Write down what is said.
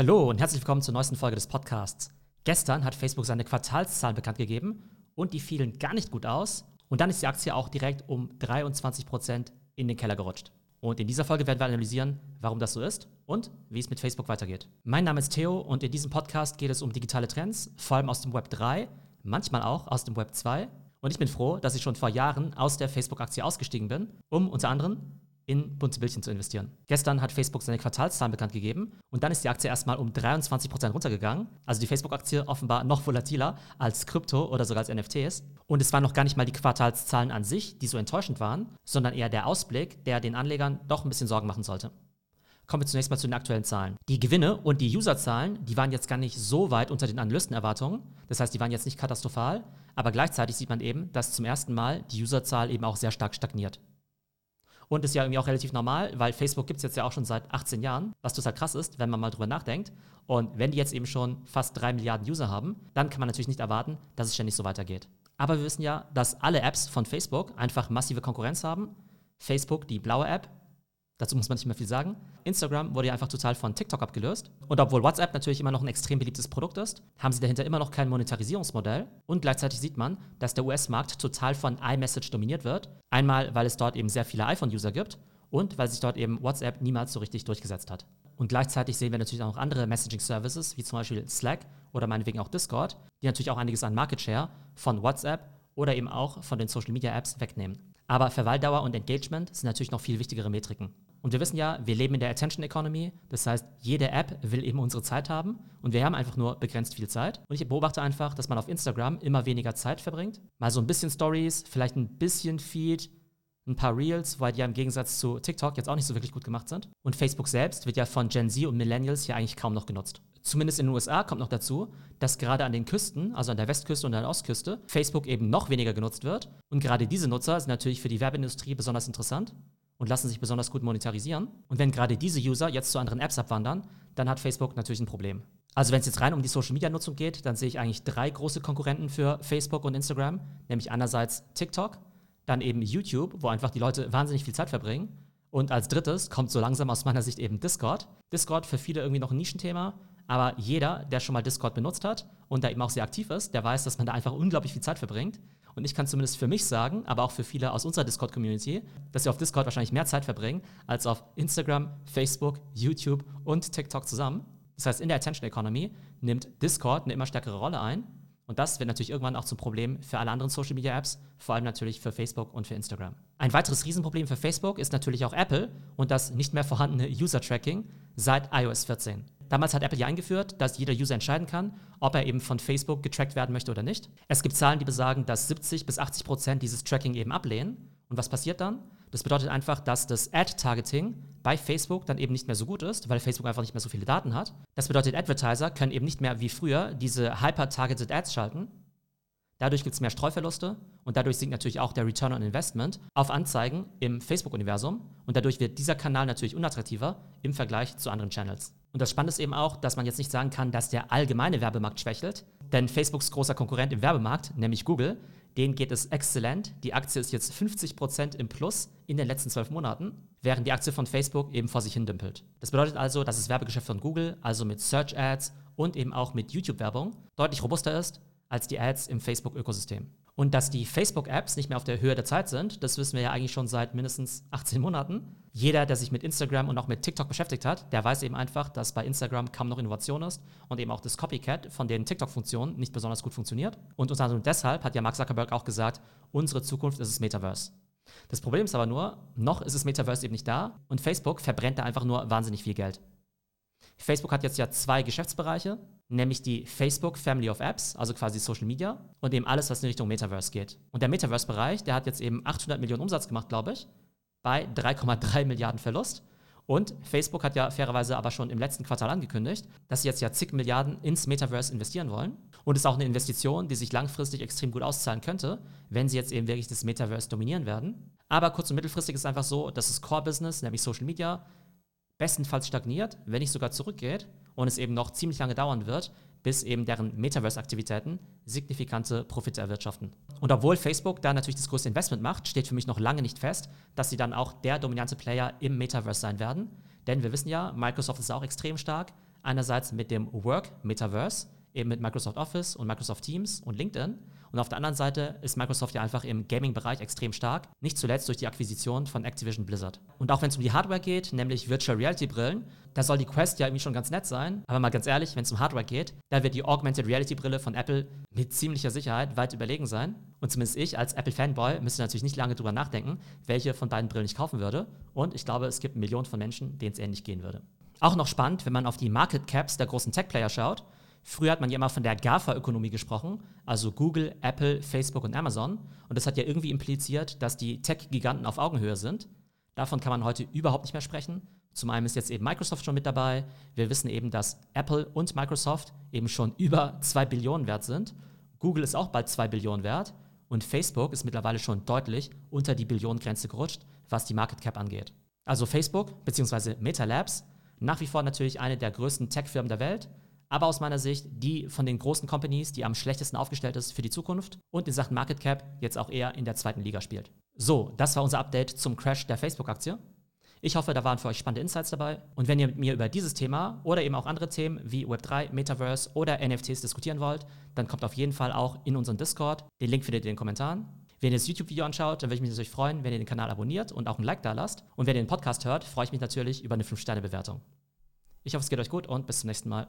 Hallo und herzlich willkommen zur neuesten Folge des Podcasts. Gestern hat Facebook seine Quartalszahlen bekannt gegeben und die fielen gar nicht gut aus. Und dann ist die Aktie auch direkt um 23% in den Keller gerutscht. Und in dieser Folge werden wir analysieren, warum das so ist und wie es mit Facebook weitergeht. Mein Name ist Theo und in diesem Podcast geht es um digitale Trends, vor allem aus dem Web 3, manchmal auch aus dem Web 2. Und ich bin froh, dass ich schon vor Jahren aus der Facebook-Aktie ausgestiegen bin, um unter anderem in bunte Bildchen zu investieren. Gestern hat Facebook seine Quartalszahlen bekannt gegeben und dann ist die Aktie erstmal um 23% runtergegangen. Also die Facebook-Aktie offenbar noch volatiler als Krypto oder sogar als NFTs. Und es waren noch gar nicht mal die Quartalszahlen an sich, die so enttäuschend waren, sondern eher der Ausblick, der den Anlegern doch ein bisschen Sorgen machen sollte. Kommen wir zunächst mal zu den aktuellen Zahlen. Die Gewinne und die Userzahlen, die waren jetzt gar nicht so weit unter den Analystenerwartungen. Das heißt, die waren jetzt nicht katastrophal, aber gleichzeitig sieht man eben, dass zum ersten Mal die Userzahl eben auch sehr stark stagniert. Und ist ja irgendwie auch relativ normal, weil Facebook gibt es jetzt ja auch schon seit 18 Jahren, was total krass ist, wenn man mal drüber nachdenkt. Und wenn die jetzt eben schon fast 3 Milliarden User haben, dann kann man natürlich nicht erwarten, dass es ständig so weitergeht. Aber wir wissen ja, dass alle Apps von Facebook einfach massive Konkurrenz haben. Facebook, die blaue App, Dazu muss man nicht mehr viel sagen. Instagram wurde ja einfach total von TikTok abgelöst. Und obwohl WhatsApp natürlich immer noch ein extrem beliebtes Produkt ist, haben sie dahinter immer noch kein Monetarisierungsmodell. Und gleichzeitig sieht man, dass der US-Markt total von iMessage dominiert wird. Einmal, weil es dort eben sehr viele iPhone-User gibt und weil sich dort eben WhatsApp niemals so richtig durchgesetzt hat. Und gleichzeitig sehen wir natürlich auch noch andere Messaging-Services, wie zum Beispiel Slack oder meinetwegen auch Discord, die natürlich auch einiges an Market Share von WhatsApp oder eben auch von den Social-Media-Apps wegnehmen. Aber Verweildauer und Engagement sind natürlich noch viel wichtigere Metriken. Und wir wissen ja, wir leben in der Attention Economy. Das heißt, jede App will eben unsere Zeit haben. Und wir haben einfach nur begrenzt viel Zeit. Und ich beobachte einfach, dass man auf Instagram immer weniger Zeit verbringt. Mal so ein bisschen Stories, vielleicht ein bisschen Feed, ein paar Reels, weil die ja im Gegensatz zu TikTok jetzt auch nicht so wirklich gut gemacht sind. Und Facebook selbst wird ja von Gen Z und Millennials ja eigentlich kaum noch genutzt. Zumindest in den USA kommt noch dazu, dass gerade an den Küsten, also an der Westküste und an der Ostküste, Facebook eben noch weniger genutzt wird. Und gerade diese Nutzer sind natürlich für die Werbeindustrie besonders interessant und lassen sich besonders gut monetarisieren. Und wenn gerade diese User jetzt zu anderen Apps abwandern, dann hat Facebook natürlich ein Problem. Also wenn es jetzt rein um die Social-Media-Nutzung geht, dann sehe ich eigentlich drei große Konkurrenten für Facebook und Instagram, nämlich einerseits TikTok, dann eben YouTube, wo einfach die Leute wahnsinnig viel Zeit verbringen. Und als drittes kommt so langsam aus meiner Sicht eben Discord. Discord für viele irgendwie noch ein Nischenthema, aber jeder, der schon mal Discord benutzt hat und da eben auch sehr aktiv ist, der weiß, dass man da einfach unglaublich viel Zeit verbringt. Und ich kann zumindest für mich sagen, aber auch für viele aus unserer Discord-Community, dass sie auf Discord wahrscheinlich mehr Zeit verbringen als auf Instagram, Facebook, YouTube und TikTok zusammen. Das heißt, in der Attention Economy nimmt Discord eine immer stärkere Rolle ein. Und das wird natürlich irgendwann auch zum Problem für alle anderen Social Media Apps, vor allem natürlich für Facebook und für Instagram. Ein weiteres Riesenproblem für Facebook ist natürlich auch Apple und das nicht mehr vorhandene User Tracking seit iOS 14. Damals hat Apple ja eingeführt, dass jeder User entscheiden kann, ob er eben von Facebook getrackt werden möchte oder nicht. Es gibt Zahlen, die besagen, dass 70 bis 80 Prozent dieses Tracking eben ablehnen. Und was passiert dann? Das bedeutet einfach, dass das Ad-Targeting bei Facebook dann eben nicht mehr so gut ist, weil Facebook einfach nicht mehr so viele Daten hat. Das bedeutet, Advertiser können eben nicht mehr wie früher diese hyper-targeted Ads schalten. Dadurch gibt es mehr Streuverluste und dadurch sinkt natürlich auch der Return on Investment auf Anzeigen im Facebook-Universum und dadurch wird dieser Kanal natürlich unattraktiver im Vergleich zu anderen Channels. Und das Spannende ist eben auch, dass man jetzt nicht sagen kann, dass der allgemeine Werbemarkt schwächelt, denn Facebooks großer Konkurrent im Werbemarkt, nämlich Google, denen geht es exzellent. Die Aktie ist jetzt 50% im Plus in den letzten zwölf Monaten, während die Aktie von Facebook eben vor sich hin dümpelt. Das bedeutet also, dass das Werbegeschäft von Google, also mit Search Ads und eben auch mit YouTube-Werbung, deutlich robuster ist als die Ads im Facebook-Ökosystem. Und dass die Facebook-Apps nicht mehr auf der Höhe der Zeit sind, das wissen wir ja eigentlich schon seit mindestens 18 Monaten. Jeder, der sich mit Instagram und auch mit TikTok beschäftigt hat, der weiß eben einfach, dass bei Instagram kaum noch Innovation ist und eben auch das Copycat von den TikTok-Funktionen nicht besonders gut funktioniert. Und unter anderem deshalb hat ja Mark Zuckerberg auch gesagt, unsere Zukunft ist das Metaverse. Das Problem ist aber nur, noch ist das Metaverse eben nicht da und Facebook verbrennt da einfach nur wahnsinnig viel Geld. Facebook hat jetzt ja zwei Geschäftsbereiche, nämlich die Facebook Family of Apps, also quasi Social Media, und eben alles, was in Richtung Metaverse geht. Und der Metaverse-Bereich, der hat jetzt eben 800 Millionen Umsatz gemacht, glaube ich, bei 3,3 Milliarden Verlust. Und Facebook hat ja fairerweise aber schon im letzten Quartal angekündigt, dass sie jetzt ja zig Milliarden ins Metaverse investieren wollen. Und es ist auch eine Investition, die sich langfristig extrem gut auszahlen könnte, wenn sie jetzt eben wirklich das Metaverse dominieren werden. Aber kurz- und mittelfristig ist es einfach so, dass das Core-Business, nämlich Social Media, bestenfalls stagniert, wenn nicht sogar zurückgeht und es eben noch ziemlich lange dauern wird, bis eben deren Metaverse-Aktivitäten signifikante Profite erwirtschaften. Und obwohl Facebook da natürlich das größte Investment macht, steht für mich noch lange nicht fest, dass sie dann auch der dominante Player im Metaverse sein werden. Denn wir wissen ja, Microsoft ist auch extrem stark, Einerseits mit dem Work Metaverse, eben mit Microsoft Office und Microsoft Teams und LinkedIn. Und auf der anderen Seite ist Microsoft ja einfach im Gaming-Bereich extrem stark, nicht zuletzt durch die Akquisition von Activision Blizzard. Und auch wenn es um die Hardware geht, nämlich Virtual Reality Brillen, da soll die Quest ja irgendwie schon ganz nett sein. Aber mal ganz ehrlich, wenn es um Hardware geht, da wird die Augmented Reality Brille von Apple mit ziemlicher Sicherheit weit überlegen sein. Und zumindest ich als Apple-Fanboy müsste natürlich nicht lange drüber nachdenken, welche von beiden Brillen ich kaufen würde. Und ich glaube, es gibt Millionen von Menschen, denen es ähnlich gehen würde. Auch noch spannend, wenn man auf die Market Caps der großen Tech-Player schaut. Früher hat man ja immer von der GAFA-Ökonomie gesprochen, also Google, Apple, Facebook und Amazon. Und das hat ja irgendwie impliziert, dass die Tech-Giganten auf Augenhöhe sind. Davon kann man heute überhaupt nicht mehr sprechen. Zum einen ist jetzt eben Microsoft schon mit dabei. Wir wissen eben, dass Apple und Microsoft eben schon über 2 Billionen wert sind. Google ist auch bald 2 Billionen wert. Und Facebook ist mittlerweile schon deutlich unter die Billionengrenze gerutscht, was die Market Cap angeht. Also Facebook bzw. Meta Labs nach wie vor natürlich eine der größten Tech-Firmen der Welt, aber aus meiner Sicht die von den großen Companies, die am schlechtesten aufgestellt ist für die Zukunft und in Sachen Market Cap jetzt auch eher in der zweiten Liga spielt. So, das war unser Update zum Crash der Facebook-Aktie. Ich hoffe, da waren für euch spannende Insights dabei. Und wenn ihr mit mir über dieses Thema oder eben auch andere Themen wie Web3, Metaverse oder NFTs diskutieren wollt, dann kommt auf jeden Fall auch in unseren Discord. Den Link findet ihr in den Kommentaren. Wenn ihr das YouTube-Video anschaut, dann würde ich mich natürlich freuen, wenn ihr den Kanal abonniert und auch ein Like da lasst. Und wenn ihr den Podcast hört, freue ich mich natürlich über eine 5-Sterne-Bewertung. Ich hoffe, es geht euch gut und bis zum nächsten Mal.